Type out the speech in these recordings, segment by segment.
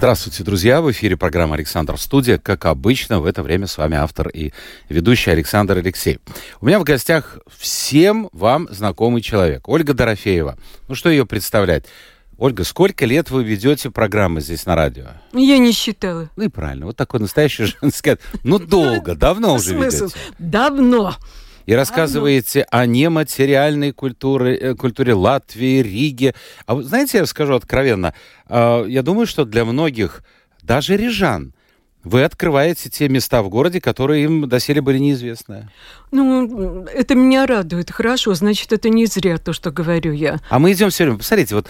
Здравствуйте, друзья! В эфире программа «Александр Студия». Как обычно, в это время с вами автор и ведущий Александр Алексей. У меня в гостях всем вам знакомый человек. Ольга Дорофеева. Ну, что ее представлять? Ольга, сколько лет вы ведете программы здесь на радио? Я не считала. Ну и правильно, вот такой настоящий женский. Ну, долго, давно уже ведете. Давно. И рассказываете о нематериальной культуре, э, культуре Латвии, Риги. А вы знаете, я скажу откровенно, э, я думаю, что для многих, даже рижан, вы открываете те места в городе, которые им доселе были неизвестны. Ну, это меня радует. Хорошо, значит, это не зря то, что говорю я. А мы идем все время. Посмотрите, вот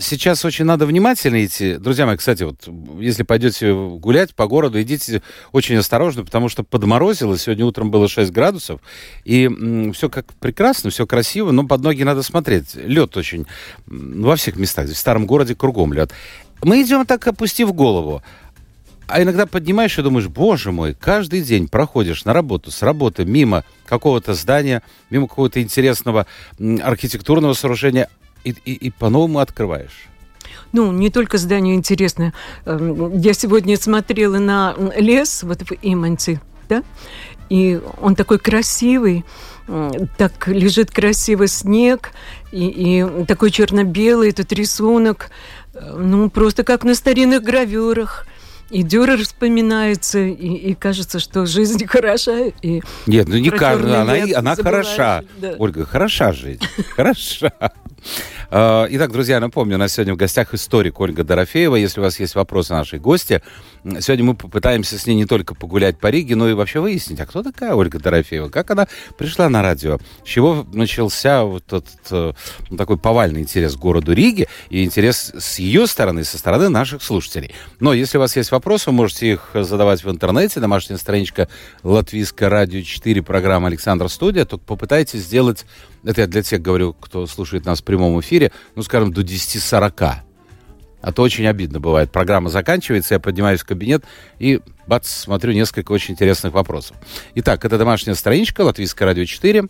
сейчас очень надо внимательно идти. Друзья мои, кстати, вот если пойдете гулять по городу, идите очень осторожно, потому что подморозило. Сегодня утром было 6 градусов. И все как прекрасно, все красиво, но под ноги надо смотреть. Лед очень во всех местах. В старом городе кругом лед. Мы идем так, опустив голову. А иногда поднимаешь и думаешь, боже мой, каждый день проходишь на работу, с работы, мимо какого-то здания, мимо какого-то интересного архитектурного сооружения, и, и- и по-новому открываешь. Ну, не только здание интересное. Эм, Я сегодня смотрела на лес вот в Иманте, да, и он такой красивый, так лежит красивый снег, и, и такой черно-белый этот рисунок, э, ну, просто как на старинных гравюрах. И Дюрер вспоминается, и, и кажется, что жизнь хороша, и Нет, ну не чёрный она, она хороша. да. Ольга, хороша жизнь. Хороша. А, Итак, друзья, напомню, у нас сегодня в гостях историк Ольга Дорофеева. Если у вас есть вопросы нашей гости, сегодня мы попытаемся с ней не только погулять по Риге, но и вообще выяснить, а кто такая Ольга Дорофеева? Как она пришла на радио? С чего начался вот этот э, ну, такой повальный интерес к городу Риге и интерес с ее стороны, со стороны наших слушателей? Но если у вас есть вопросы, вы можете их задавать в интернете. Домашняя страничка Латвийское радио 4, программа Александр Студия. Только попытайтесь сделать, это я для тех говорю, кто слушает нас в прямом эфире, ну, скажем, до 10.40. А то очень обидно бывает. Программа заканчивается, я поднимаюсь в кабинет и, бац, смотрю несколько очень интересных вопросов. Итак, это домашняя страничка Латвийское радио 4,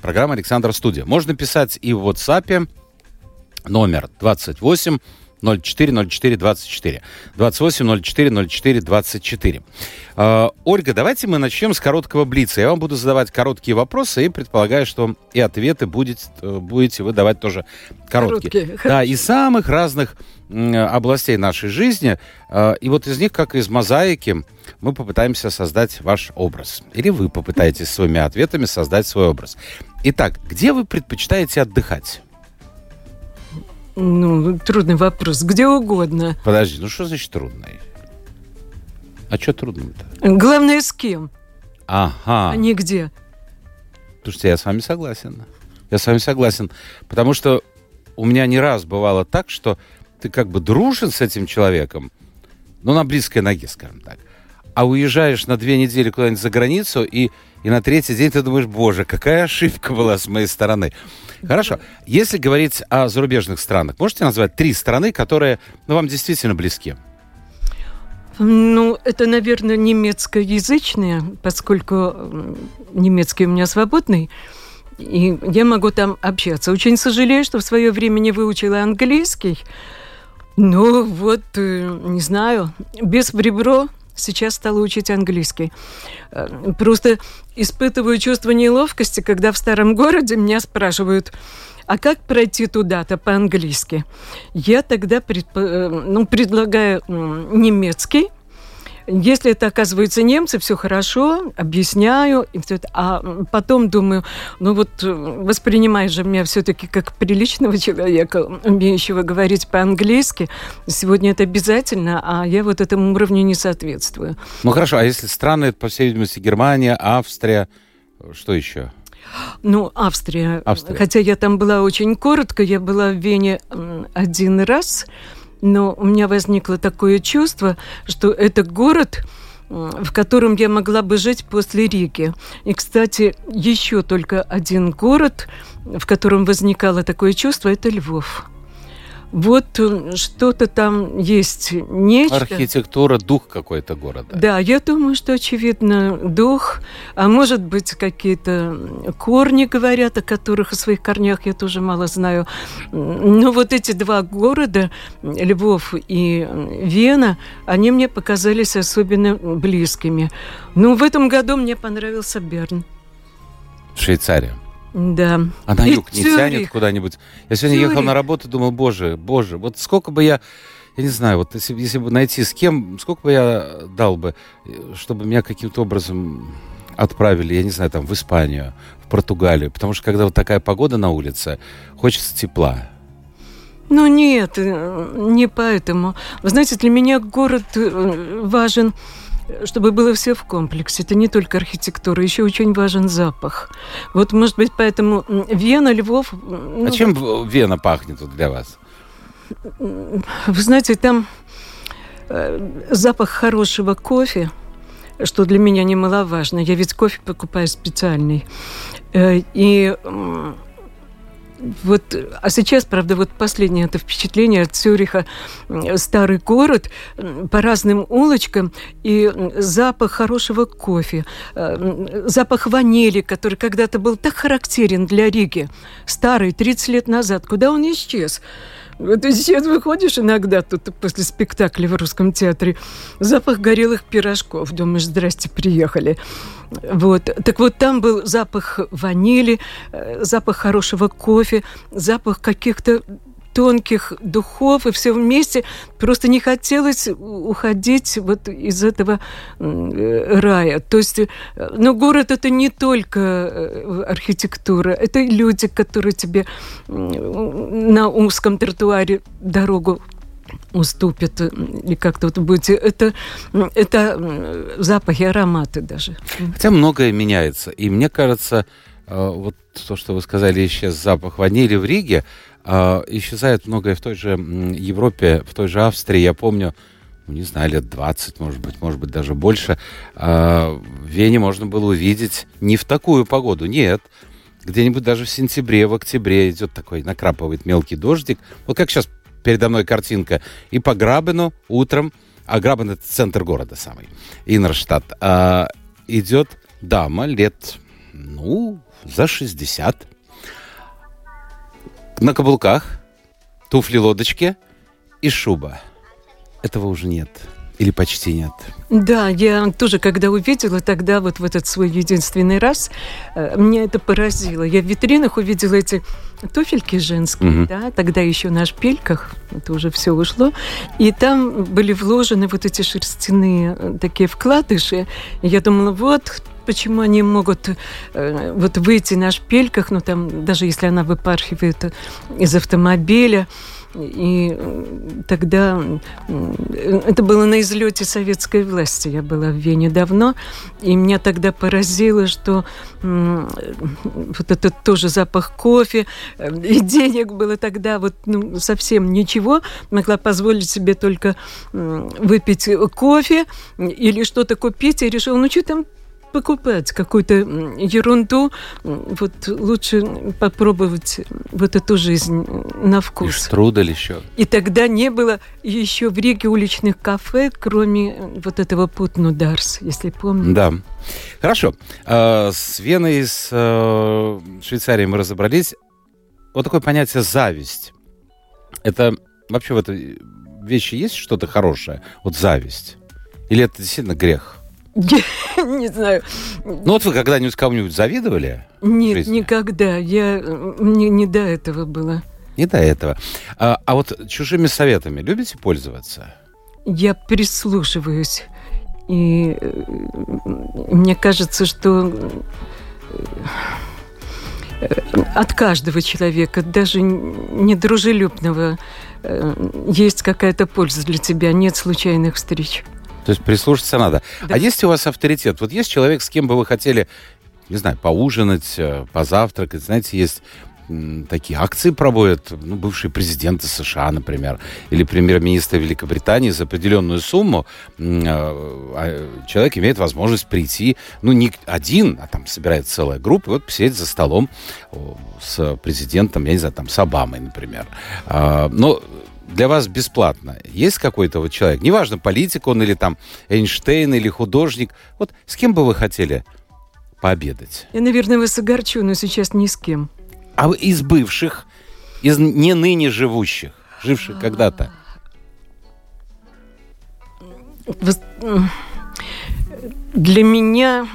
программа Александр Студия. Можно писать и в WhatsApp номер 28 04 04 24. 28 04 04 24. Э, Ольга, давайте мы начнем с короткого блица. Я вам буду задавать короткие вопросы и предполагаю, что и ответы будет, э, будете вы давать тоже короткие. Короткие, Да, из самых разных областей нашей жизни. Э, И вот из них, как из мозаики, мы попытаемся создать ваш образ. Или вы попытаетесь своими ответами создать свой образ. Итак, где вы предпочитаете отдыхать? Ну, трудный вопрос. Где угодно. Подожди, ну что значит трудный? А что трудного-то? Главное, с кем, Ага. а не где. Слушайте, я с вами согласен. Я с вами согласен. Потому что у меня не раз бывало так, что ты как бы дружен с этим человеком, ну, на близкой ноге, скажем так, а уезжаешь на две недели куда-нибудь за границу, и, и на третий день ты думаешь, боже, какая ошибка была с моей стороны. Хорошо. Если говорить о зарубежных странах, можете назвать три страны, которые ну, вам действительно близки? Ну, это, наверное, немецкоязычные, поскольку немецкий у меня свободный, и я могу там общаться. Очень сожалею, что в свое время не выучила английский. Ну, вот, э, не знаю, без ребро сейчас стала учить английский. Э, Просто испытываю чувство неловкости, когда в старом городе меня спрашивают, а как пройти туда-то по-английски? Я тогда предпо- э, ну, предлагаю немецкий. Если это оказывается немцы, все хорошо, объясняю, и всё это. а потом думаю, ну вот э, воспринимаешь же меня все-таки как приличного человека, умеющего говорить по-английски. Сегодня это обязательно, а я вот этому уровню не соответствую. Ну хорошо, а если страны, это, по всей видимости, Германия, Австрия, что еще? Ну, Австрия. Австрия. Хотя я там была очень коротко, я была в Вене один раз, но у меня возникло такое чувство, что это город, в котором я могла бы жить после Риги. И, кстати, еще только один город, в котором возникало такое чувство, это Львов. Вот э, что-то там есть нечто. Архитектура, дух какой-то города. Да, я думаю, что, очевидно, дух, а может быть, какие-то корни говорят, о которых, о своих корнях я тоже мало знаю. Но вот эти два города, Львов и Вена, они мне показались особенно близкими. Ну, в этом году мне понравился Берн. Швейцария. Да. А на юг не тянет куда-нибудь. Я сегодня Цюрих. ехал на работу, думал, боже, боже, вот сколько бы я, я не знаю, вот если, если бы найти с кем, сколько бы я дал бы, чтобы меня каким-то образом отправили, я не знаю, там, в Испанию, в Португалию. Потому что когда вот такая погода на улице, хочется тепла. Ну нет, не поэтому. Вы знаете, для меня город э, важен чтобы было все в комплексе. Это не только архитектура, еще очень важен запах. Вот, может быть, поэтому Вена, Львов... Ну, а чем вот... Вена пахнет вот для вас? Вы знаете, там э, запах хорошего кофе, что для меня немаловажно. Я ведь кофе покупаю специальный. Э, и вот, а сейчас, правда, вот последнее это впечатление от Цюриха. Старый город по разным улочкам и запах хорошего кофе, э, запах ванили, который когда-то был так характерен для Риги. Старый, 30 лет назад. Куда он исчез? Вот сейчас выходишь иногда тут после спектакля в русском театре, запах горелых пирожков. Думаешь, здрасте, приехали. Вот. Так вот, там был запах ванили, э, запах хорошего кофе, запах каких-то тонких духов, и все вместе. Просто не хотелось уходить вот из этого рая. То есть, э, но город это не только э, архитектура, это люди, которые тебе на узком тротуаре дорогу уступят или как-то вот будете. Это, это запахи, ароматы даже. Хотя многое меняется. И мне кажется, вот то, что вы сказали, исчез запах ванили в Риге, а, исчезает многое в той же Европе, в той же Австрии. Я помню, ну, не знаю, лет 20, может быть, может быть, даже больше. А, в Вене можно было увидеть не в такую погоду, нет. Где-нибудь даже в сентябре, в октябре идет такой, накрапывает мелкий дождик. Вот как сейчас передо мной картинка. И по Грабену утром, а Грабен это центр города самый, Инерштадт, а, идет дама лет, ну, за 60, на каблуках, туфли-лодочки и шуба. Этого уже нет. Или почти нет. Да, я тоже, когда увидела тогда вот в этот свой единственный раз, э, меня это поразило. Я в витринах увидела эти туфельки женские, угу. да, тогда еще на шпильках, это уже все ушло, и там были вложены вот эти шерстяные э, такие вкладыши. И я думала, вот почему они могут э, вот выйти на шпильках, ну там даже если она выпархивает из автомобиля, и тогда это было на излете советской власти. Я была в Вене давно, и меня тогда поразило, что вот этот тоже запах кофе и денег было тогда вот ну, совсем ничего. Могла позволить себе только выпить кофе или что-то купить, и решила, ну что там покупать какую-то ерунду, вот лучше попробовать вот эту жизнь на вкус. И штрудель еще. И тогда не было еще в Риге уличных кафе, кроме вот этого Путну Дарс, если помните. Да. Хорошо. А, с Веной, с э, Швейцарией мы разобрались. Вот такое понятие «зависть». Это вообще в этой вещи есть что-то хорошее? Вот зависть? Или это действительно грех? Не знаю. Ну вот вы когда-нибудь кому-нибудь завидовали? Нет, никогда. Я не, не до этого было. Не до этого. А, а вот чужими советами любите пользоваться? Я прислушиваюсь. И э, мне кажется, что э, от каждого человека, даже недружелюбного, э, есть какая-то польза для тебя. Нет случайных встреч. То есть прислушаться надо. Да. А есть у вас авторитет? Вот есть человек, с кем бы вы хотели, не знаю, поужинать, э, позавтракать, знаете, есть такие акции проводят ну, бывшие президенты США, например, или премьер-министр Великобритании за определенную сумму а, человек имеет возможность прийти, ну, не один, а там собирается целая группа, и вот посидеть за столом с президентом, я не знаю, там, с Обамой, например. Но для вас бесплатно. Есть какой-то вот человек, неважно, политик он или там Эйнштейн или художник, вот с кем бы вы хотели пообедать? Я, наверное, вас огорчу, но сейчас ни с кем. А из бывших, из не ныне живущих, живших когда-то? Для меня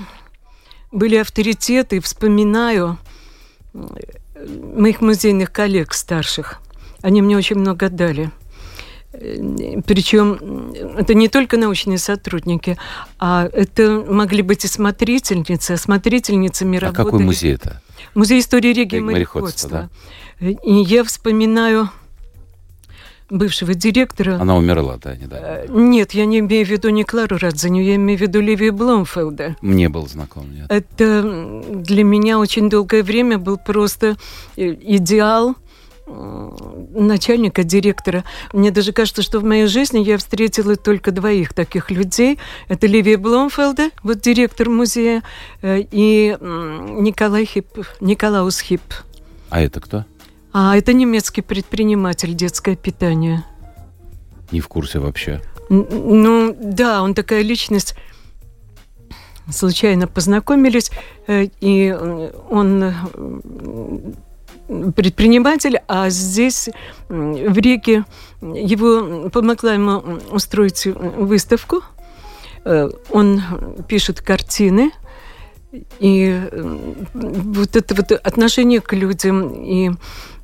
были авторитеты, вспоминаю моих музейных коллег старших. Они мне очень много дали. Причем это не только научные сотрудники, а это могли быть и смотрительницы. А смотрительницами а работали... какой музей это? Музей истории регии мореходства. Да? И я вспоминаю бывшего директора. Она умерла, да, недавно? Э, нет, я не имею в виду не Клару Радзаню, я имею в виду Ливи Бломфелда. Мне был знаком, нет. Это для меня очень долгое время был просто э, идеал начальника, директора. Мне даже кажется, что в моей жизни я встретила только двоих таких людей. Это Ливия Бломфелда, вот директор музея, э, и Николай Хип, Николаус Хип. А это кто? А это немецкий предприниматель детское питание. Не в курсе вообще. Ну, да, он такая личность случайно познакомились, э, и он предприниматель, а здесь в Риге его помогла ему устроить выставку. Э, он пишет картины, и вот это вот отношение к людям и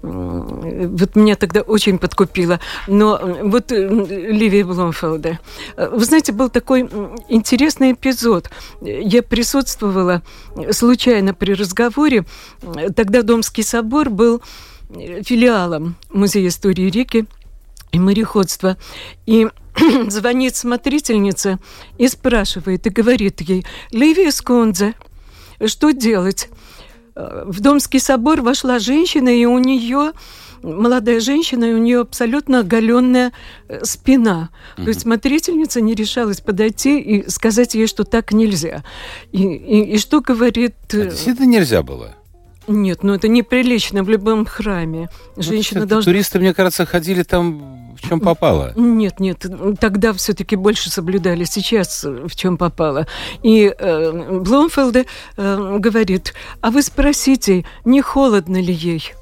вот меня тогда очень подкупило. Но вот Ливия Бломфелда. Вы знаете, был такой интересный эпизод. Я присутствовала случайно при разговоре. Тогда Домский собор был филиалом Музея истории реки и мореходства. И звонит смотрительница и спрашивает, и говорит ей, «Ливия Сконзе, что делать?» В Домский собор вошла женщина, и у нее молодая женщина, и у нее абсолютно оголенная э, спина. Mm-hmm. То есть смотрительница не решалась подойти и сказать ей, что так нельзя. И, и, и что говорит... А действительно нельзя было? Нет, ну это неприлично в любом храме. Ну, Женщина ну, должна... Туристы, мне кажется, ходили там в чем попало. Нет, нет, тогда все-таки больше соблюдали, сейчас в чем попало. И э, Бломфелде э, говорит, а вы спросите, не холодно ли ей?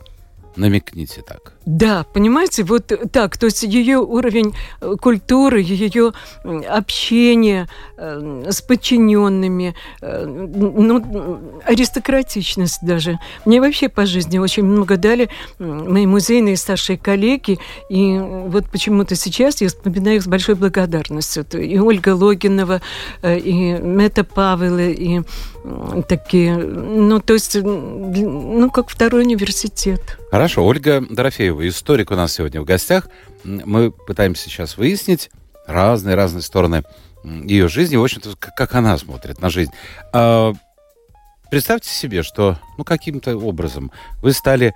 Намекните так. Да, понимаете, вот так, то есть ее уровень э, культуры, ее общение э, с подчиненными, э, ну, аристократичность даже. Мне вообще по жизни очень много дали мои музейные старшие коллеги, и вот почему-то сейчас я вспоминаю их с большой благодарностью. И Ольга Логинова, и Мета Павела, и такие, ну, то есть, ну, как второй университет. Хорошо. Ольга Дорофеева, историк у нас сегодня в гостях. Мы пытаемся сейчас выяснить разные-разные стороны ее жизни, в общем-то, как она смотрит на жизнь. А, представьте себе, что, ну, каким-то образом вы стали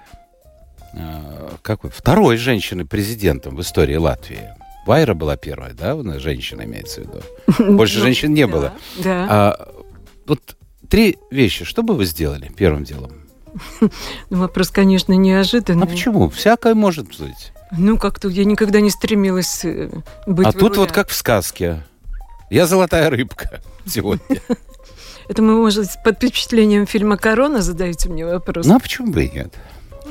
а, какой, второй женщиной-президентом в истории Латвии. Вайра была первая, да, женщина имеется в виду. Больше ну, женщин не было. Да. А, вот три вещи. Что бы вы сделали первым делом? Ну, вопрос, конечно, неожиданный. А почему? Всякое может быть. Ну, как-то я никогда не стремилась э, быть А тут вот как в сказке. Я золотая рыбка сегодня. Это мы, может, под впечатлением фильма «Корона» задаете мне вопрос? Ну, а почему бы и нет?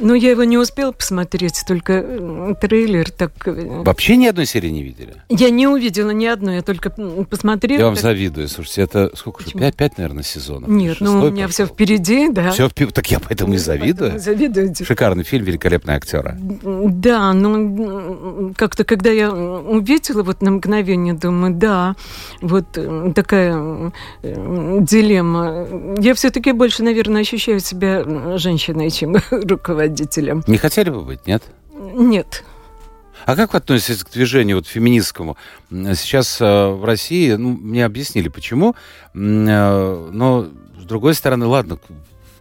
Ну, я его не успел посмотреть, только трейлер так... Э, Вообще ни одной серии не видели? Я не увидела ни одной, я только посмотрела. Я вам так... завидую, слушайте, это сколько же? Пять, пять, наверное, сезонов? Нет, ну у меня все впереди, да. Все впереди, так я поэтому и завидую. Завидуете. Шикарный фильм, великолепные актеры. Да, ну, как-то, когда я увидела вот на мгновение, думаю, да, вот э, такая э, дилемма. Я все-таки больше, наверное, ощущаю себя женщиной, чем руководителем руководителем. Не хотели бы быть, нет? Нет. А как вы относитесь к движению вот, феминистскому? Сейчас э, в России, ну, мне объяснили, почему, э, но, с другой стороны, ладно,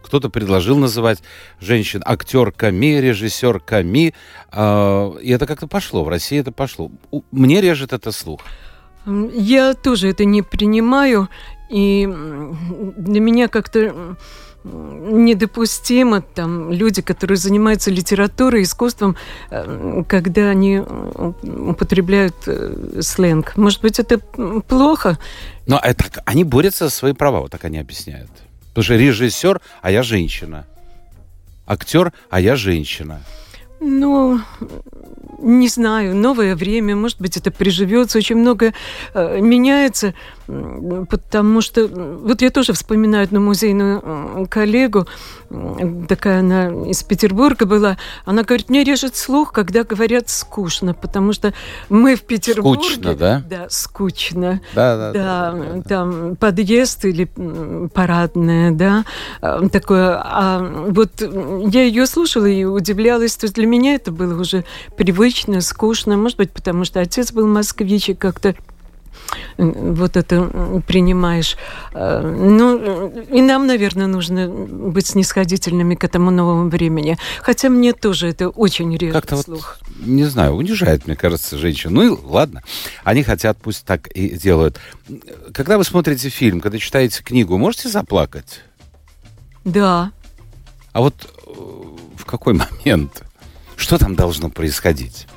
кто-то предложил называть женщин актерками, режиссерками. Э, и это как-то пошло. В России это пошло. У- Мне режет это слух. Я тоже это не принимаю, и для меня как-то недопустимо там люди, которые занимаются литературой, искусством, э, когда они употребляют э, сленг. Может быть, это плохо? Но это, они борются за свои права, вот так они объясняют. Потому что режиссер, а я женщина. Актер, а я женщина. Ну, не знаю, новое время, может быть, это приживется, очень много э, меняется, потому что, вот я тоже вспоминаю одну музейную коллегу, такая она из Петербурга была, она говорит, мне режет слух, когда говорят скучно, потому что мы в Петербурге... Скучно, да? Да, скучно. Да, да, Да, там подъезд или парадная, да, а, такое. А вот я ее слушала и удивлялась, то есть для меня это было уже привычно, скучно, может быть, потому что отец был москвич и как-то м, вот это принимаешь. А, Ну, и нам, наверное, нужно быть снисходительными к этому новому времени. Хотя мне тоже это очень режет Как-то вот, слух. не знаю, унижает, мне кажется, женщин. Ну и ладно. Они хотят, пусть так и делают. Когда вы смотрите фильм, когда читаете книгу, можете заплакать? Да. А вот э, в какой момент? Что там должно происходить?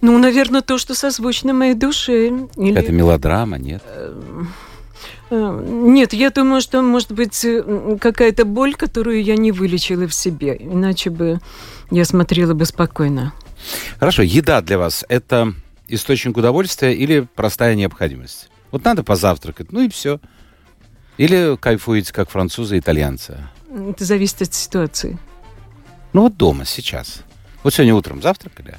Ну, наверное, то, что созвучно моей душе. Или... Это мелодрама, нет? Э, Нет, я думаю, что может быть э, какая-то боль, которую я не вылечила в себе, иначе бы я смотрела бы спокойно. Хорошо, еда для вас это источник удовольствия или простая необходимость? Вот надо позавтракать, ну и все. Или кайфуете, как французы и итальянцы? Это зависит от ситуации. Ну вот дома, сейчас. Вот сегодня утром завтракали?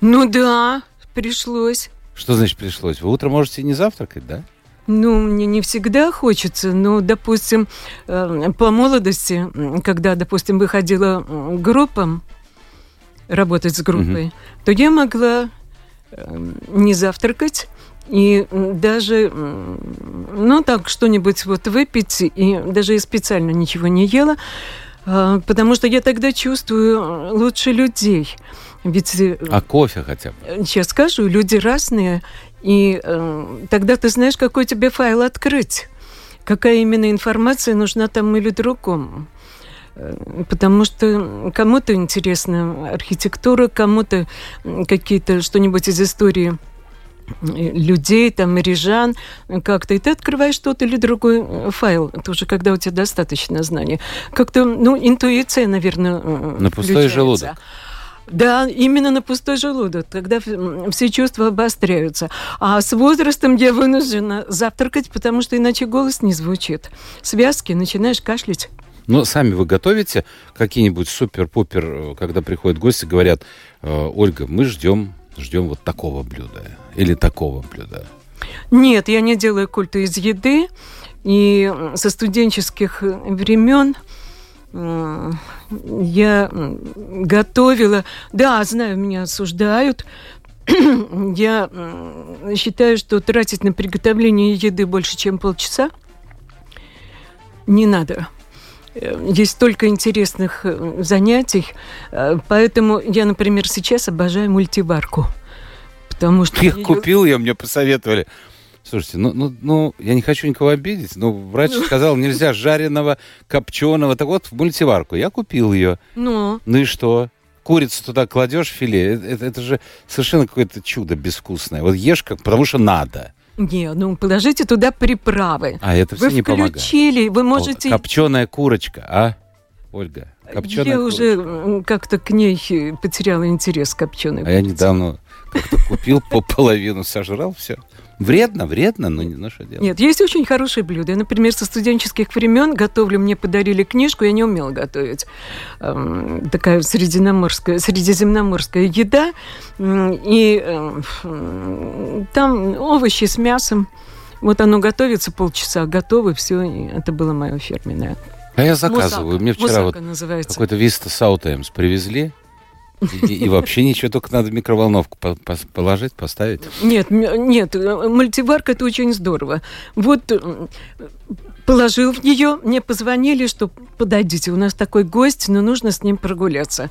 Ну да, пришлось. Что значит пришлось? Вы утром можете не завтракать, да? Ну, мне не всегда хочется, но, допустим, э, по молодости, когда, допустим, выходила группам, работать с группой, то я могла э, не завтракать и даже, ну, так, что-нибудь вот выпить, и даже и специально ничего не ела, потому что я тогда чувствую э, лучше людей. Ведь э, А кофе хотя бы? Сейчас скажу, люди разные, и э, тогда ты знаешь, какой тебе файл открыть, какая именно информация нужна тому или другому. Э, Потому что кому-то интересна архитектура, кому-то какие-то что-нибудь из истории людей, там, рижан, как-то, и ты открываешь тот или другой э, файл, тоже когда у тебя достаточно знаний. Как-то, ну, интуиция, наверное, э, На пустой желудок. Да, именно на пустой желудок. Тогда м, все чувства обостряются. А с возрастом я вынуждена завтракать, потому что иначе голос не звучит. Связки, начинаешь кашлять. Ну, сами вы готовите какие-нибудь супер-пупер, э, когда приходят гости, говорят, «Э, Ольга, мы ждем, ждем вот такого блюда или такого блюда. Нет, я не делаю культа из еды. И со студенческих э, времен я готовила... Да, знаю, меня осуждают. Я считаю, что тратить на приготовление еды больше, чем полчаса, не надо. Э, Есть столько интересных э, занятий, поэтому я, например, сейчас обожаю мультиварку. Потому что Их купил я, мне посоветовали. Слушайте, ну, ну, ну, я не хочу никого обидеть, но врач сказал, нельзя жареного, копченого. Так вот, в мультиварку. Я купил ее. Ну, Ну и что? Курицу туда кладешь, филе. Это, это- это же совершенно какое-то чудо безвкусное. Вот ешь как, потому что надо. не, ну положите туда приправы. А это все Вы не помогает. включили, вы можете... Копченая курочка, а? Ольга, копченая я курочка. уже как-то к ней э, потеряла интерес копченой. А я недавно как-то купил, по половину сожрал, все. Вредно, вредно, но не на что делать. Нет, есть очень хорошие блюда. Я, например, со студенческих времен готовлю, мне подарили книжку, я не умела готовить. Эм, такая средиземноморская, средиземноморская еда. И м, там овощи с мясом. Вот оно готовится полчаса, готово, все. Это было мое фирменное. А я заказываю. Мусака. Мне вчера Мусака вот называется. какой-то Виста Саутаймс привезли. И, и вообще ничего, только надо микроволновку по по положить, поставить. Нет, нет, мультиварка это очень здорово. Вот положил в нее, мне позвонили, что подойдите, у нас такой гость, но нужно с ним прогуляться.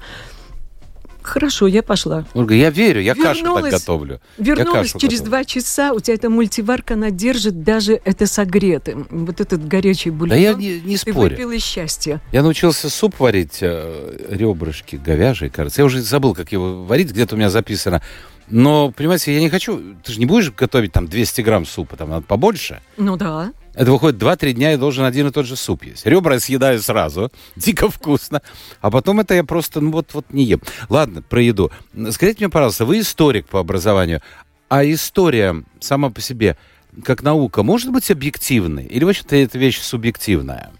Хорошо, я пошла. Ольга, я верю, я вернулась, кашу так готовлю. Вернулась через готовлю. два часа, у тебя эта мультиварка, она держит даже это согретым. Вот этот горячий бульон. Да я не, не спорю. Ты выпил из счастья. Я научился суп варить, э, ребрышки говяжьи, кажется. Я уже забыл, как его варить, где-то у меня записано. Но, понимаете, я не хочу... Ты же не будешь готовить там 200 грамм супа, там надо побольше. Ну да. Это выходит 2-3 дня, я должен один и тот же суп есть. Ребра я съедаю сразу, дико вкусно. А потом это я просто, ну вот, вот не ем. Ладно, про еду. Скажите мне, пожалуйста, вы историк по образованию, а история сама по себе, как наука, может быть объективной? Или, в общем-то, эта вещь субъективная?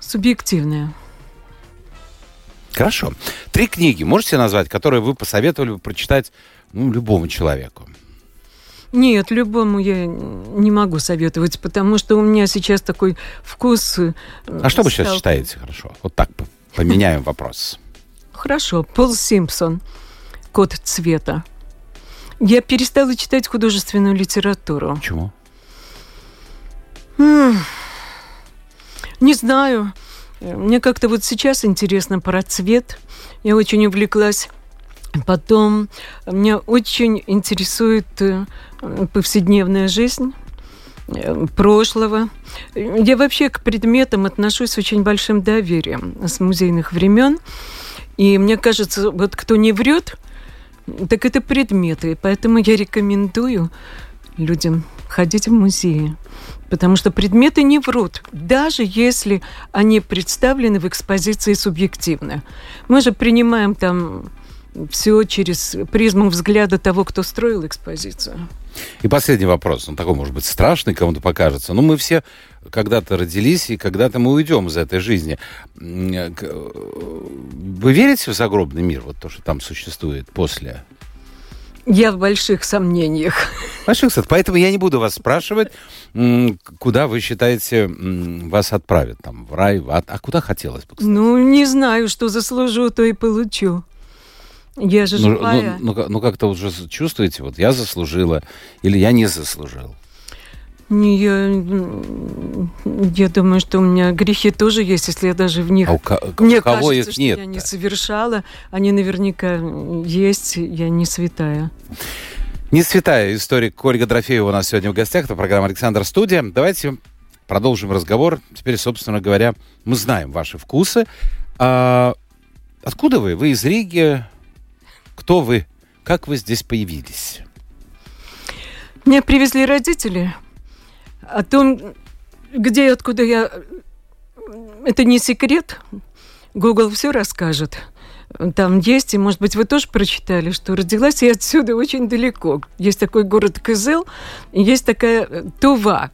Субъективная. Хорошо. Три книги можете назвать, которые вы посоветовали бы прочитать ну, любому человеку? Нет, любому я не могу советовать, потому что у меня сейчас такой вкус. Э, а что вы сейчас читаете хорошо? Вот так поменяем вопрос. Хорошо. Пол Симпсон. Код цвета. Я перестала читать художественную литературу. Почему? Не знаю. Мне как-то вот сейчас интересно про цвет. Я очень увлеклась Потом меня очень интересует э, повседневная жизнь э, прошлого. Я вообще к предметам отношусь с очень большим доверием с музейных времен. И мне кажется, вот кто не врет, так это предметы. Поэтому я рекомендую людям ходить в музеи. Потому что предметы не врут, даже если они представлены в экспозиции субъективно. Мы же принимаем там все через призму взгляда того, кто строил экспозицию. И последний вопрос, он такой, может быть, страшный, кому-то покажется. Но мы все когда-то родились, и когда-то мы уйдем из этой жизни. Вы верите в загробный мир, вот то, что там существует после? Я в больших сомнениях. Больших Поэтому я не буду вас спрашивать, куда вы считаете вас отправят, там, в рай, в ад. А куда хотелось бы, кстати? Ну, не знаю, что заслужу, то и получу. Я же ну, живая. Ну, ну, ну как-то уже чувствуете, вот я заслужила или я не заслужил? Не, я, я думаю, что у меня грехи тоже есть, если я даже в них... А у, Мне у кого кажется, их нет? я не совершала. Они наверняка есть, я не святая. Не святая историк Ольга Дрофеева у нас сегодня в гостях. Это программа «Александр Студия». Давайте продолжим разговор. Теперь, собственно говоря, мы знаем ваши вкусы. А откуда вы? Вы из Риги? Кто вы? Как вы здесь появились? Меня привезли родители. О том, где и откуда я... Это не секрет. Google все расскажет. Там есть, и, может быть, вы тоже прочитали, что родилась я отсюда очень далеко. Есть такой город Кызыл, есть такая э, Тува.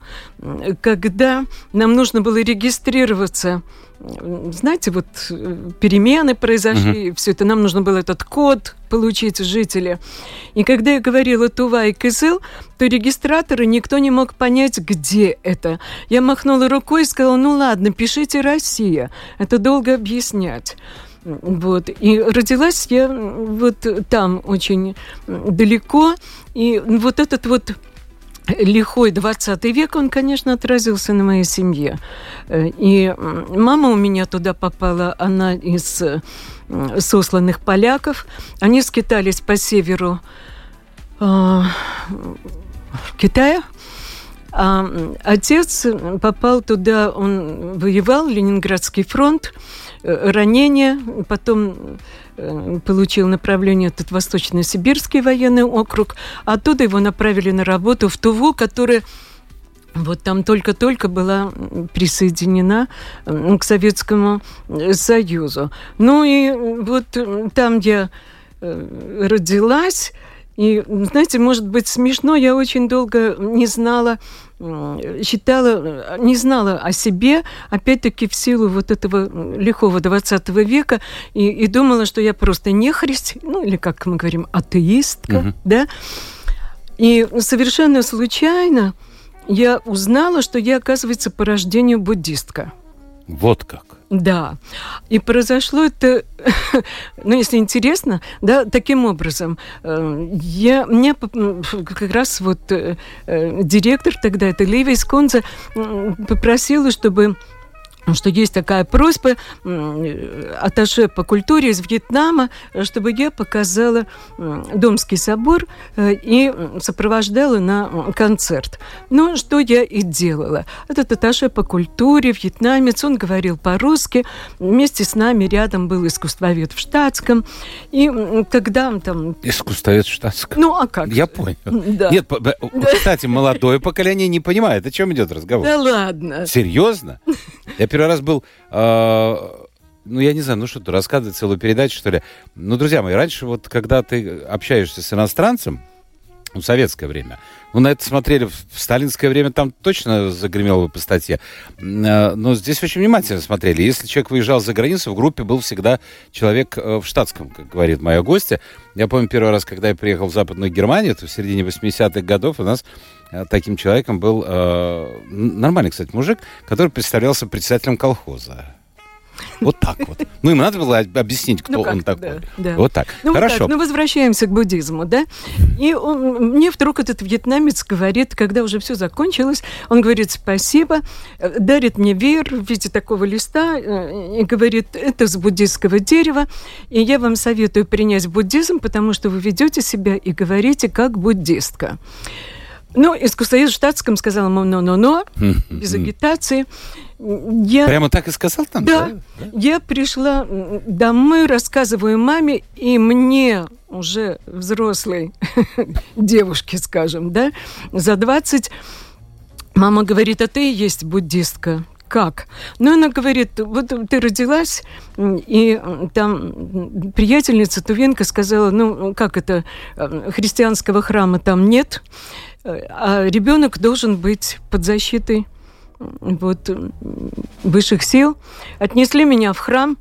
Когда нам нужно было регистрироваться знаете, вот э, перемены произошли, угу. все это нам нужно было этот код получить жители. И когда я говорила Тува и Кызыл, то регистраторы никто не мог понять, где это. Я махнула рукой и сказала, ну ладно, пишите Россия. Это долго объяснять. Вот. И родилась я вот там очень далеко. И вот этот вот лихой 20 век, он, конечно, отразился на моей семье. Э, и мама у меня туда попала, она из сосланных поляков. Они скитались по северу э, Китая. А отец попал туда, он воевал, Ленинградский фронт, э, ранение, потом Э, получил направление этот Восточно-Сибирский военный округ. Оттуда его направили на работу в Туву, которая вот там только-только была присоединена к Советскому Союзу. Ну и вот там я э, родилась, и, знаете, может быть смешно, я очень долго не знала, считала, не знала о себе, опять-таки в силу вот этого лихого 20 века, и, и думала, что я просто нехрист, ну или, как мы говорим, атеистка, угу. да. И совершенно случайно я узнала, что я, оказывается, по рождению буддистка. Вот как. Да. И произошло это, ну, если интересно, да, таким образом. Э, я, мне как раз вот э, э, директор тогда, это Леви Сконза, попросила, чтобы что есть такая просьба аташе по культуре из Вьетнама, чтобы я показала Домский собор э, и сопровождала на концерт. Ну, что я и делала. Этот аташе по культуре, вьетнамец, он говорил по-русски. Вместе с нами рядом был искусствовед в штатском. И когда там... Искусствовед в штатском? Ну, а как? Я понял. Да. Нет, кстати, молодое поколение не понимает, о чем идет разговор. Да ладно. Серьезно? Я первый раз был, э, ну, я не знаю, ну что, ты рассказывать целую передачу, что ли? Ну, друзья мои, раньше вот, когда ты общаешься с иностранцем, в советское время. Ну, на это смотрели в, сталинское время, там точно загремело бы по статье. А, но здесь очень внимательно смотрели. Если человек выезжал за границу, в группе был всегда человек э, в штатском, как говорит моя гостья. Я помню первый раз, когда я приехал в Западную Германию, это в середине 80-х годов, у нас э, таким человеком был э, нормальный, кстати, мужик, который представлялся председателем колхоза. Вот так вот. Ну, им надо было объяснить, кто ну, он такой. Да, да. Вот так. Ну, Хорошо. Вот так. Ну, возвращаемся к буддизму, да? И он, мне вдруг этот вьетнамец говорит, когда уже все закончилось, он говорит спасибо, э, дарит мне веер в виде такого листа э, и говорит, это с буддийского дерева, и я вам советую принять буддизм, потому что вы ведете себя и говорите как буддистка. Ну, искусствовед в штатском сказал ему «но-но-но», без агитации. Я... Прямо так и сказал там? Да. да. Я пришла домой, рассказываю маме, и мне уже взрослой девушке, скажем, да, за 20, мама говорит, а ты и есть буддистка как? Ну, она говорит, вот ты родилась, и там приятельница Тувенко сказала, ну, как это, э, христианского храма там нет, а ребенок должен быть под защитой вот, высших сил. Отнесли меня в храм,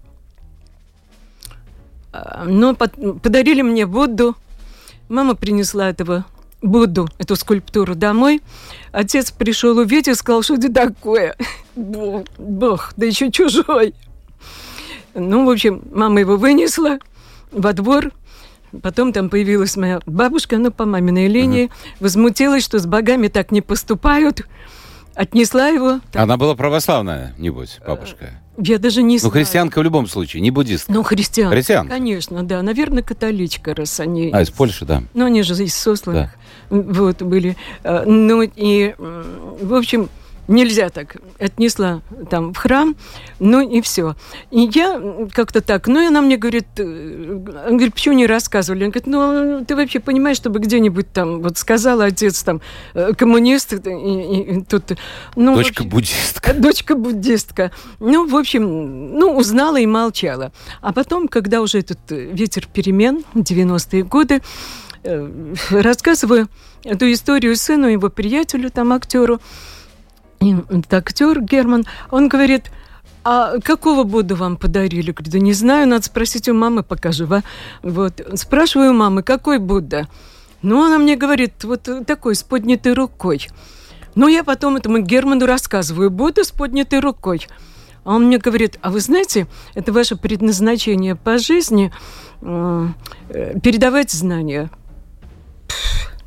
а, но под, подарили мне Будду. Мама принесла этого Будду, эту скульптуру домой. Отец пришел, увидел, сказал, что это такое. Бог, да еще чужой. Ну, в общем, мама его вынесла во двор. Потом там появилась моя бабушка, ну, по маминой линии, uh-huh. возмутилась, что с богами так не поступают отнесла его. Там. Она была православная, небось, бабушка. Я даже не ну, знаю. Ну, христианка в любом случае, не буддистка. Ну, христианка. Христианка. Конечно, да. Наверное, католичка, раз они... А, из Польши, да. Ну, они же из сосланных. Да. Вот, были. А, ну, и, в общем, нельзя так. Отнесла там в храм, ну и все. И я как-то так, ну и она мне говорит, э, он говорит, почему не рассказывали? Он говорит, ну ты вообще понимаешь, чтобы где-нибудь там, вот сказала отец там, э, коммунист, и, и, и тут... Ну, дочка общем, буддистка. Дочка буддистка. Ну, в общем, ну, узнала и молчала. А потом, когда уже этот ветер перемен, 90-е годы, э, рассказываю эту историю сыну, его приятелю, там, актеру, этот актер Герман, он говорит, а какого Будду вам подарили? Говорю, да не знаю, надо спросить у мамы, пока жива. Вот. Спрашиваю у мамы, какой Будда? Ну, она мне говорит, вот такой, с поднятой рукой. Ну, я потом этому Герману рассказываю, Будда с поднятой рукой. А он мне говорит, а вы знаете, это ваше предназначение по жизни э, передавать знания.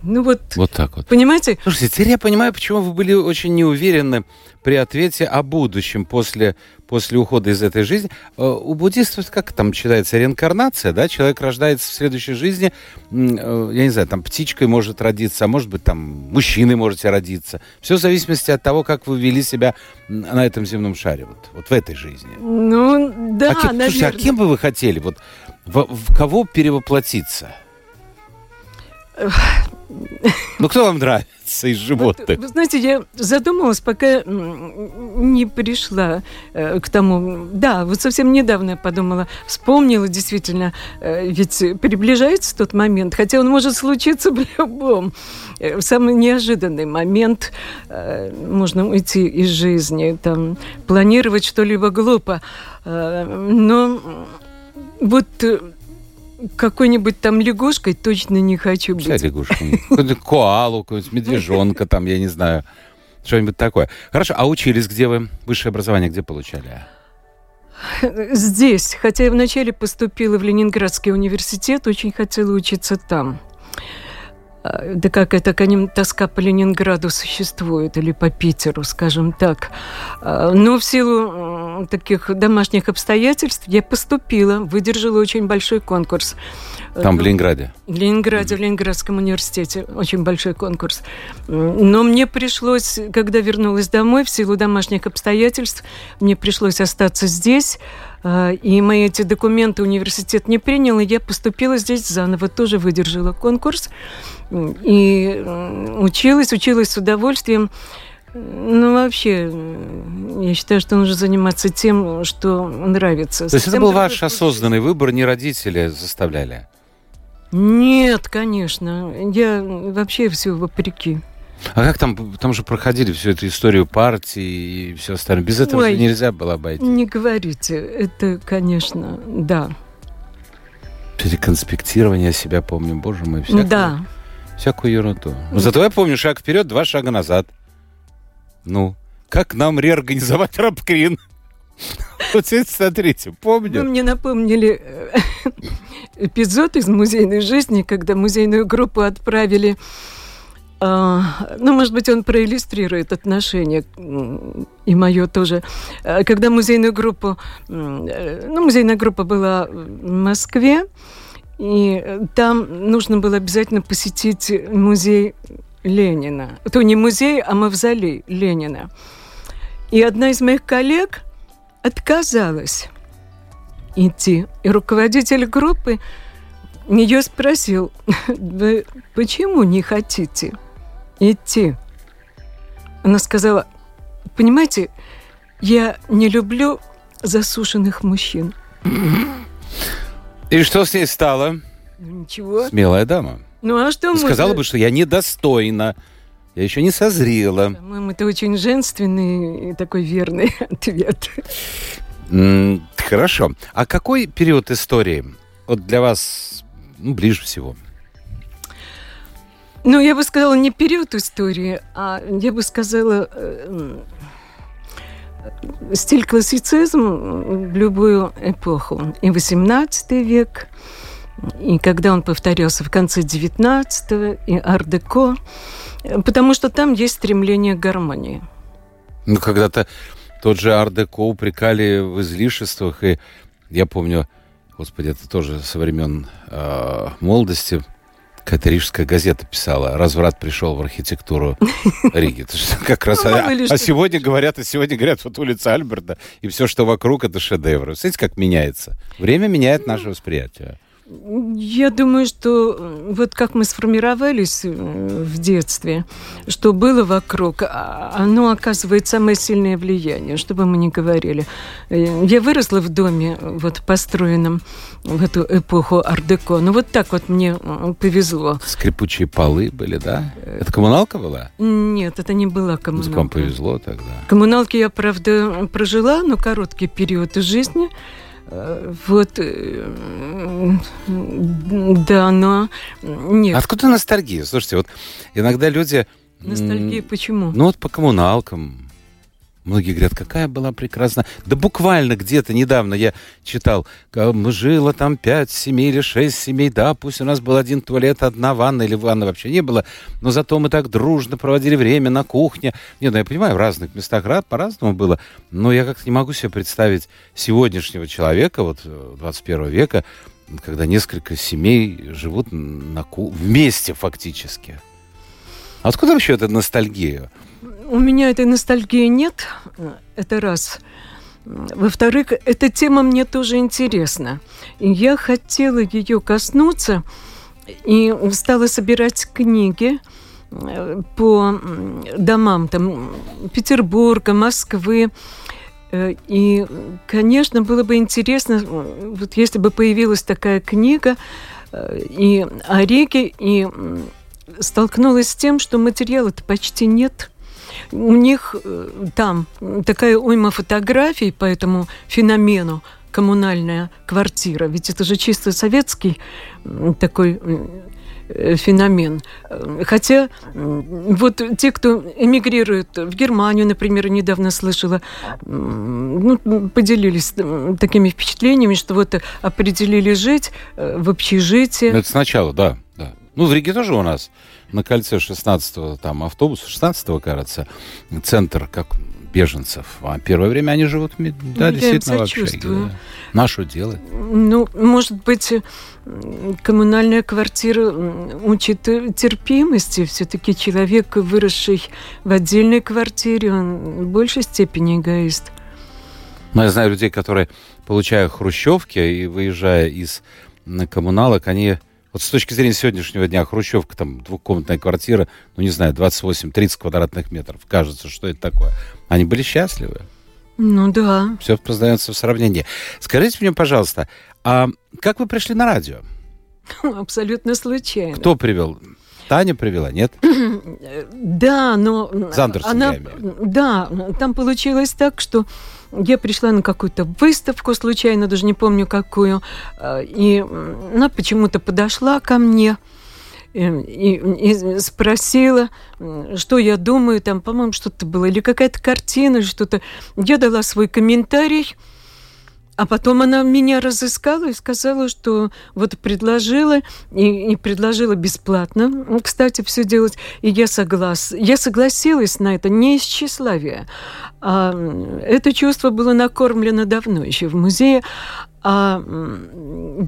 Ну вот. Вот так вот. Понимаете? Слушайте, теперь я понимаю, почему вы были очень неуверены при ответе о будущем после, после ухода из этой жизни. Э, у буддистов как там считается реинкарнация, да? Человек рождается в следующей жизни, э, я не знаю, там птичкой может родиться, а может быть там мужчиной можете родиться. Все в зависимости от того, как вы вели себя на этом земном шаре, вот, вот в этой жизни. Ну, да, а кем, наверное. Слушайте, а кем бы вы хотели? Вот в, в кого перевоплотиться? Ну, кто вам нравится из животных? Вот, вы знаете, я задумалась, пока не пришла э, к тому. Да, вот совсем недавно я подумала, вспомнила действительно, э, ведь приближается тот момент, хотя он может случиться в любом. Э, в самый неожиданный момент э, можно уйти из жизни, там, планировать что-либо глупо. Э, но вот э, какой-нибудь там лягушкой точно не хочу быть. Вся лягушка. Коалу, медвежонка там, я не знаю. Что-нибудь такое. Хорошо, а учились где вы? Высшее образование где получали? Здесь, хотя я вначале поступила в Ленинградский университет, очень хотела учиться там. А, да как это, конечно, тоска по Ленинграду существует, или по Питеру, скажем так. А, но в силу таких домашних обстоятельств я поступила, выдержала очень большой конкурс. Там, в Ленинграде? В Ленинграде, в Ленинградском университете. Очень большой конкурс. Но мне пришлось, когда вернулась домой, в силу домашних обстоятельств, мне пришлось остаться здесь. А, и мои эти документы университет не принял, и я поступила здесь заново, тоже выдержала конкурс. И училась, училась с удовольствием. Ну, вообще, я считаю, что нужно заниматься тем, что нравится. То есть это был ваш осознанный выбор, не родители заставляли? Нет, конечно. Я вообще все вопреки. А как там, там же проходили всю эту историю партии и все остальное? Без этого Ой, нельзя было обойти. Не говорите. Это, конечно, да. Переконспектирование себя помню, боже мой. Всякую, да. Всякую ерунду. Зато я помню шаг вперед, два шага назад. Ну, как нам реорганизовать Рабкрин? Вот смотрите, помню. Вы мне напомнили э, эпизод из музейной жизни, когда музейную группу отправили а, ну, может быть, он проиллюстрирует отношения, и мое тоже. А, когда музейную группу, э, ну, музейная группа была в Москве, и там нужно было обязательно посетить музей Ленина. То не музей, а мавзолей Ленина. И одна из моих коллег отказалась идти. И руководитель группы ее спросил, вы почему не хотите? идти. Она сказала, понимаете, я не люблю засушенных мужчин. И что с ней стало? Ничего. Смелая дама. Ну а что мы... Сказала бы, что я недостойна. Я еще не созрела. По-моему, это очень женственный и такой верный ответ. Хорошо. А какой период истории вот для вас ну, ближе всего? Ну, я бы сказала, не период истории, а я бы сказала э, стиль классицизм в любую эпоху. И 18 век, и когда он повторялся в конце 19 и ар-деко, потому что там есть стремление к гармонии. Ну, когда-то тот же ар-деко упрекали в излишествах, и я помню, господи, это тоже со времен э, молодости, Какая-то рижская газета писала, разврат пришел в архитектуру Риги. Как раз, ну, а, а сегодня говорят, а сегодня говорят, вот улица Альберта, и все, что вокруг, это шедевры. Смотрите, как меняется. Время меняет наше восприятие. Я думаю, что э, вот как мы сформировались э, в детстве, что было вокруг, а, оно оказывает самое сильное влияние, что бы мы ни говорили. Э, я выросла в доме, вот построенном в эту эпоху ар-деко. Ну вот так вот мне повезло. Скрипучие полы были, да? Это коммуналка была? Нет, это не была коммуналка. Вам повезло тогда. Коммуналки я, правда, прожила, но короткий период жизни – вот, э, да, но нет. Откуда ностальгия? Слушайте, вот иногда люди... Ностальгия почему? Ну вот по коммуналкам, Многие говорят, какая была прекрасна. Да буквально где-то недавно я читал, жило там пять семей или шесть семей, да, пусть у нас был один туалет, одна ванна, или ванны вообще не было, но зато мы так дружно проводили время на кухне. Не, ну я понимаю, в разных местах по-разному было, но я как-то не могу себе представить сегодняшнего человека, вот 21 э, века, когда несколько семей живут на ку... вместе фактически. Откуда вообще эта ностальгия? У меня этой ностальгии нет, это раз. Во-вторых, эта тема мне тоже интересна. И я хотела ее коснуться и стала собирать книги э, по домам там, Петербурга, Москвы. Э, и, конечно, было бы интересно, вот если бы появилась такая книга э, и о Риге, и столкнулась с тем, что материала-то почти нет – у них э, там такая уйма фотографий по этому феномену коммунальная квартира. Ведь это же чисто советский такой э, феномен. Хотя вот те, кто эмигрирует в Германию, например, недавно слышала, ну, поделились такими впечатлениями, что вот определили жить в общежитии. Ну, это сначала, да. Ну, в Риге тоже у нас на кольце 16-го там автобус, 16-го, кажется, центр, как беженцев. А первое время они живут, да, ну, действительно, в общаге. Да. Нашу дело. Ну, может быть, коммунальная квартира учит терпимости. Все-таки человек, выросший в отдельной квартире, он в большей степени эгоист. Но я знаю людей, которые, получая хрущевки и выезжая из коммуналок, они вот с точки зрения сегодняшнего дня, хрущевка, там, двухкомнатная квартира, ну, не знаю, 28-30 квадратных метров. Кажется, что это такое. Они были счастливы. Ну, да. Все познается в сравнении. Скажите мне, пожалуйста, а как вы пришли на радио? Абсолютно случайно. Кто привел? Таня привела, нет? Да, но... Зандерсон, она, Да, там получилось так, что я пришла на какую-то выставку случайно, даже не помню какую, э, и она почему-то подошла ко мне и, и, и спросила, что я думаю, там, по-моему, что-то было, или какая-то картина, что-то. Я дала свой комментарий, а потом она меня разыскала и сказала, что вот предложила, и, и предложила бесплатно, кстати, все делать. И я, соглас, я согласилась на это не из тщеславия. А это чувство было накормлено давно еще в музее. А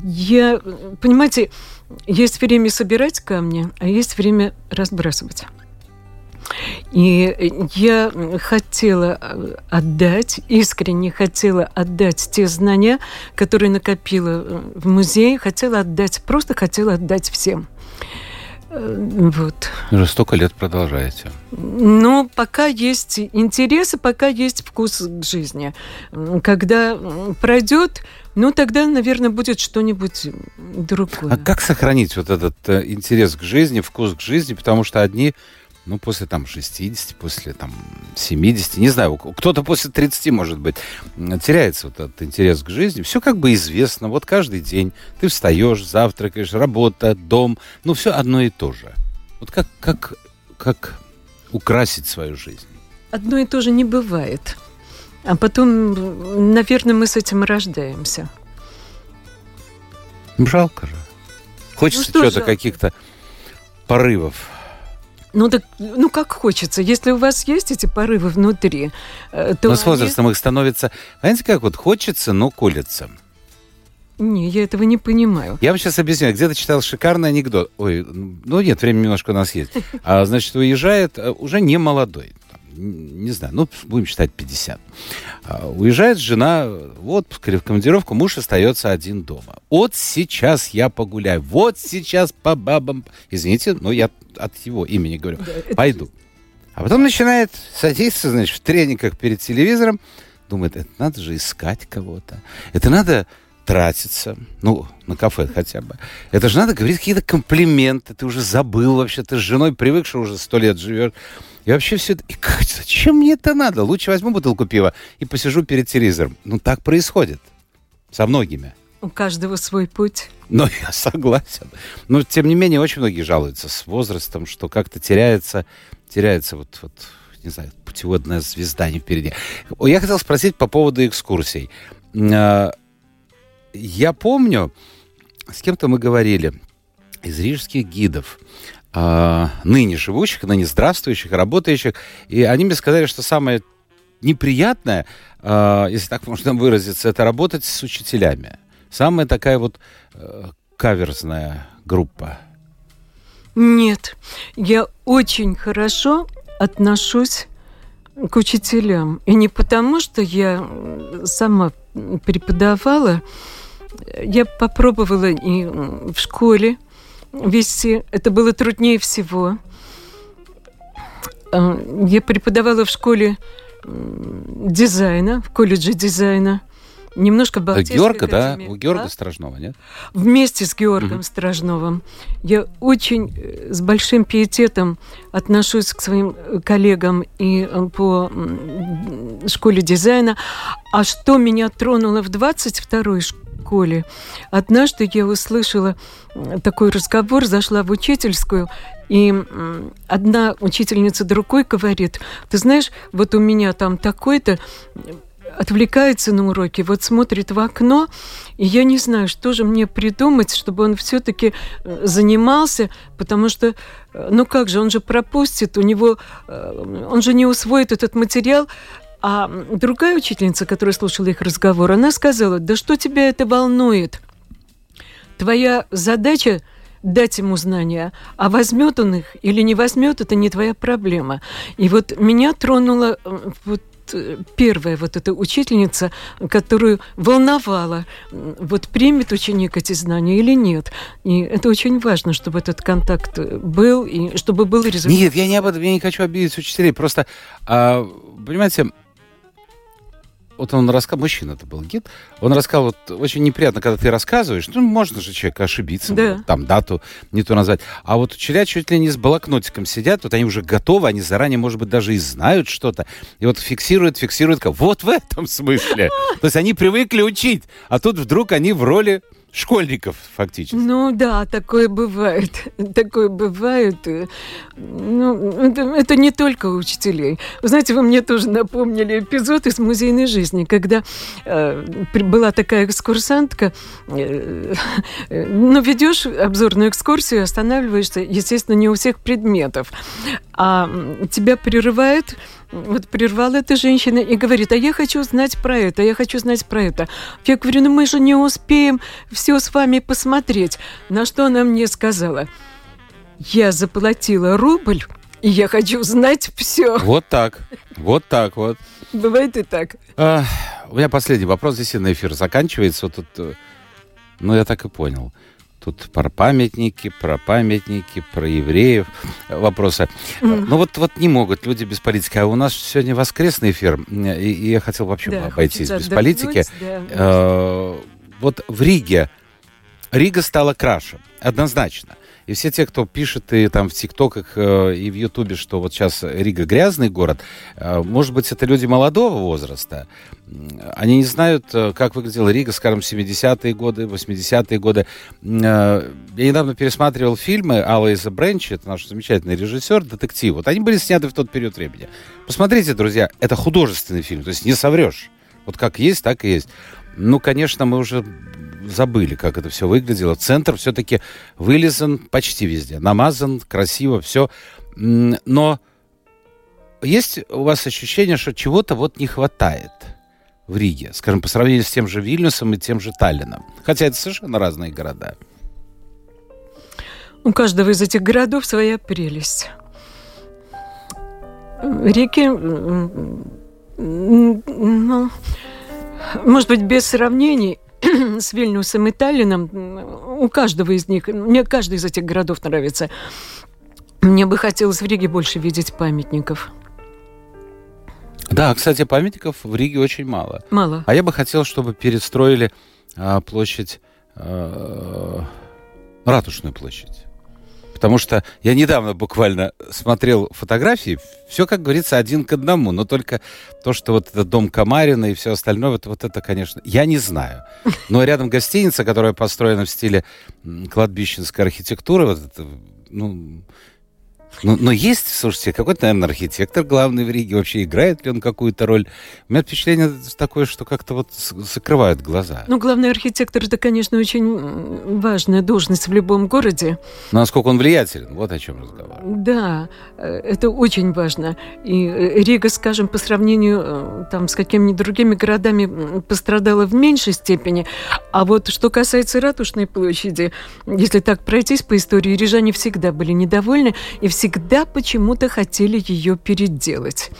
я, понимаете, есть время собирать камни, а есть время разбрасывать. И я хотела э, отдать, искренне хотела отдать те знания, которые накопила э, в музее, хотела отдать, просто хотела отдать всем. Э, вот. Уже столько лет продолжаете. Ну, пока есть интересы, пока есть вкус к жизни. Когда пройдет, ну, тогда, наверное, будет что-нибудь другое. А как сохранить вот этот интерес к жизни, вкус к жизни? Потому что одни ну, после там 60, после там 70, не знаю, кто-то после 30, может быть, теряется вот этот интерес к жизни. Все как бы известно, вот каждый день ты встаешь, завтракаешь, работа, дом, ну, все одно и то же. Вот как, как, как украсить свою жизнь? Одно и то же не бывает. А потом, наверное, мы с этим рождаемся. Жалко же. Хочется ну, что-то, каких-то порывов. Ну, так, ну, как хочется. Если у вас есть эти порывы внутри, э, то Но с возрастом они... их становится... Знаете, как вот хочется, но колется. Не, я этого не понимаю. Я вам сейчас объясню. Где-то читал шикарный анекдот. Ой, ну нет, время немножко у нас есть. А, значит, уезжает э, уже не молодой не знаю, ну, будем считать 50. А, уезжает жена вот в командировку, муж остается один дома. Вот сейчас я погуляю, вот сейчас по бабам... Извините, но я от его имени говорю. Пойду. А потом начинает садиться, значит, в трениках перед телевизором, думает, это надо же искать кого-то. Это надо тратиться, ну, на кафе хотя бы. Это же надо говорить какие-то комплименты. Ты уже забыл вообще, ты с женой привык, что уже сто лет живешь. И вообще все это... И как, зачем мне это надо? Лучше возьму бутылку пива и посижу перед телевизором. Ну, так происходит. Со многими. У каждого свой путь. Ну, я согласен. Но, тем не менее, очень многие жалуются с возрастом, что как-то теряется, теряется вот, вот не знаю, путеводная звезда не впереди. Я хотел спросить по поводу экскурсий. А, я помню, с кем-то мы говорили из рижских гидов, э, ныне живущих, ныне здравствующих, работающих, и они мне сказали, что самое неприятное, э, если так можно выразиться, это работать с учителями. Самая такая вот э, каверзная группа. Нет, я очень хорошо отношусь к учителям. И не потому, что я сама преподавала, я попробовала и в школе вести. Это было труднее всего. А, я преподавала в школе дизайна, в колледже дизайна. Немножко Балтийской Георга, да? У Георга а? Стражнова, нет? Вместе с Георгом угу. Стражновым. Я очень э, с большим пиететом отношусь к своим э, коллегам и э, по школе дизайна. А что меня тронуло в 22-й школе. Однажды я услышала такой разговор, зашла в учительскую, и одна учительница другой говорит, ты знаешь, вот у меня там такой-то отвлекается на уроке, вот смотрит в окно, и я не знаю, что же мне придумать, чтобы он все-таки э, занимался, потому что, э, ну как же, он же пропустит, у него, э, он же не усвоит этот материал, а другая учительница, которая слушала их разговор, она сказала, да что тебя это волнует? Твоя задача дать ему знания, а возьмет он их или не возьмет, это не твоя проблема. И вот меня тронула вот первая вот эта учительница, которую волновала, вот примет ученик эти знания или нет. И это очень важно, чтобы этот контакт был, и чтобы был результат. Нет, я не об этом, я не хочу обидеть учителей. Просто, а, понимаете, вот он рассказал, мужчина это был гид, он рассказал, вот очень неприятно, когда ты рассказываешь, ну, можно же человека ошибиться, да. там дату не то назвать. А вот учителя чуть ли не с блокнотиком сидят, вот они уже готовы, они заранее, может быть, даже и знают что-то, и вот фиксируют, фиксируют, вот в этом смысле. То есть они привыкли учить, а тут вдруг они в роли школьников фактически. Ну да, такое бывает. Такое бывает. Ну, это, это не только учителей. Вы знаете, вы мне тоже напомнили эпизод из музейной жизни, когда э, была такая экскурсантка, э, ну, ведешь обзорную экскурсию, останавливаешься, естественно, не у всех предметов, а тебя прерывает вот прервала эта женщина и говорит, а я хочу знать про это, я хочу знать про это. Я говорю, ну мы же не успеем все с вами посмотреть. На что она мне сказала, я заплатила рубль, и я хочу знать все. Вот так, вот так вот. Бывает и так. А, у меня последний вопрос, здесь на эфир заканчивается. Вот тут, э, ну, я так и понял. Тут про памятники, про памятники, про евреев вопросы. Mm. Ну вот, вот не могут люди без политики. А у нас сегодня воскресный эфир, и, и я хотел вообще да, обойтись без политики. Да, э, вот в Риге, Рига стала краше, однозначно. И все те, кто пишет и там в ТикТоках э, и в Ютубе, что вот сейчас Рига грязный город, э, может быть, это люди молодого возраста. Они не знают, э, как выглядела Рига, скажем, 70-е годы, 80-е годы. Я недавно пересматривал фильмы Алла Бренчи, это наш замечательный режиссер, детектив. Вот они были сняты в тот период времени. Посмотрите, друзья, это художественный фильм, то есть не соврешь. Вот как есть, так и есть. Ну, конечно, мы уже забыли, как это все выглядело. Центр все-таки вылезан почти везде. Намазан, красиво, все. Но есть у вас ощущение, что чего-то вот не хватает в Риге, скажем, по сравнению с тем же Вильнюсом и тем же Таллином? Хотя это совершенно разные города. У каждого из этих городов своя прелесть. Реки, ну, может быть, без сравнений, с Вильнюсом и Таллином, у каждого из них, мне каждый из этих городов нравится. Мне бы хотелось в Риге больше видеть памятников. Да, кстати, памятников в Риге очень мало. Мало. А я бы хотел, чтобы перестроили а, площадь, а, Ратушную площадь. Потому что я недавно буквально смотрел фотографии, все, как говорится, один к одному, но только то, что вот этот дом Камарина и все остальное, вот, вот это, конечно, я не знаю. Но рядом гостиница, которая построена в стиле кладбищенской архитектуры, вот это, ну, но, но есть, слушайте, какой-то, наверное, архитектор главный в Риге, вообще играет ли он какую-то роль? У меня впечатление такое, что как-то вот закрывают глаза. Ну, главный архитектор, это, конечно, очень важная должность в любом городе. Но насколько он влиятелен, вот о чем разговор. Да, э, это очень важно. И э, Рига, скажем, по сравнению э, там, с какими-нибудь другими городами пострадала в меньшей степени. А вот что касается Ратушной площади, если так пройтись по истории, рижане всегда были недовольны и всегда всегда почему-то хотели ее переделать.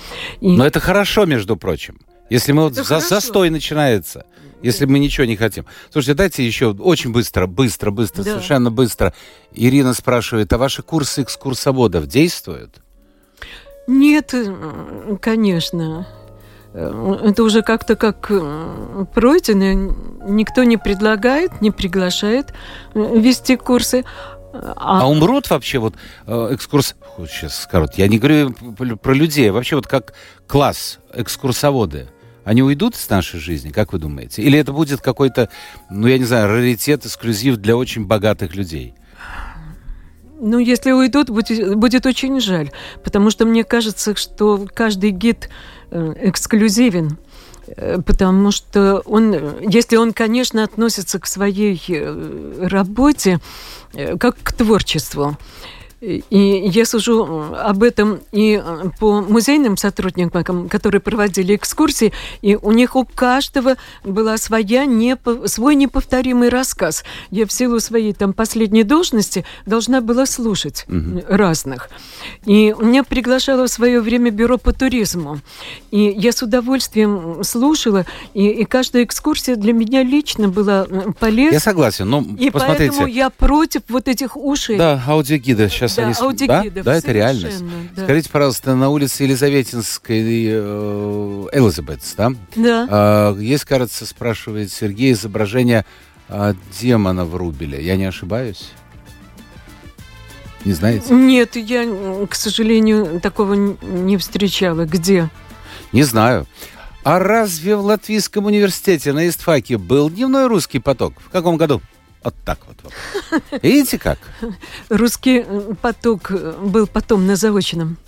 И... Но это хорошо, между прочим. Если мы вот за, застой начинается, если мы ничего не хотим. Слушайте, дайте еще очень быстро, быстро, быстро, да. совершенно быстро. Ирина спрашивает, а ваши курсы экскурсоводов действуют? Нет, конечно. Это уже как-то как пройдено. Никто не предлагает, не приглашает вести курсы. А, а умрут вообще вот э, экскурс... Сейчас скажут, я не говорю про людей, а вообще вот как класс экскурсоводы. они уйдут из нашей жизни, как вы думаете? Или это будет какой-то, ну, я не знаю, раритет, эксклюзив для очень богатых людей? Ну, если уйдут, будет, будет очень жаль, потому что мне кажется, что каждый гид э, эксклюзивен, потому что он, если он, конечно, относится к своей э, работе как к творчеству, и я сужу об этом и э, по музейным сотрудникам, которые проводили экскурсии, и у них у каждого была своя, не, свой неповторимый рассказ. Я в силу своей там последней должности должна была слушать угу. разных. И меня приглашало в свое время бюро по туризму. И я с удовольствием слушала, и, и каждая экскурсия для меня лично была полезна. Я согласен, но и посмотрите. поэтому я против вот этих ушей. Да, аудиогида сейчас сейчас да, они... Да, да, это реальность. Да. Скажите, пожалуйста, на улице Елизаветинской э, Элизабетс, да? Да. Э, есть, кажется, спрашивает Сергей, изображение э, демона в Рубеле. Я не ошибаюсь? Не знаете? Нет, я, к сожалению, такого не встречала. Где? Не знаю. А разве в Латвийском университете на Истфаке был дневной русский поток? В каком году? Вот так вот. Видите как? Русский э, поток э, был потом на заочном.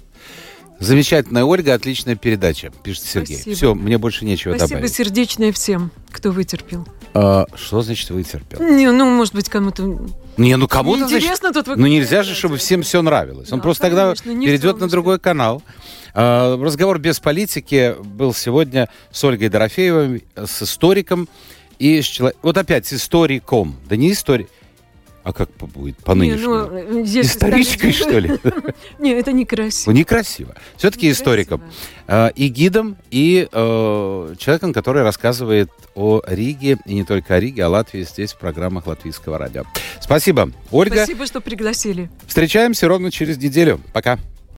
Замечательная Ольга, отличная передача, пишет Сергей. Спасибо. Все, мне больше нечего Спасибо добавить. Спасибо сердечное всем, кто вытерпел. А, что значит вытерпел? Не, ну, может быть, кому-то... Не, ну кому-то, Интересно значит... тут Ну, нельзя же, чтобы всем все нравилось. Он да, просто конечно, тогда перейдет на другой канал. А, разговор без политики был сегодня с Ольгой Дорофеевой, с историком, и с человек... Вот опять с историком. Да не историк. А как будет по нынешнему? Ну, Историчкой, что ли? Не, это некрасиво. Некрасиво. Все-таки историком. А, и гидом, и э, человеком, который рассказывает о Риге, и не только о Риге, а Латвии здесь в программах Латвийского радио. Спасибо, Ольга. Спасибо, что пригласили. Встречаемся ровно через неделю. Пока.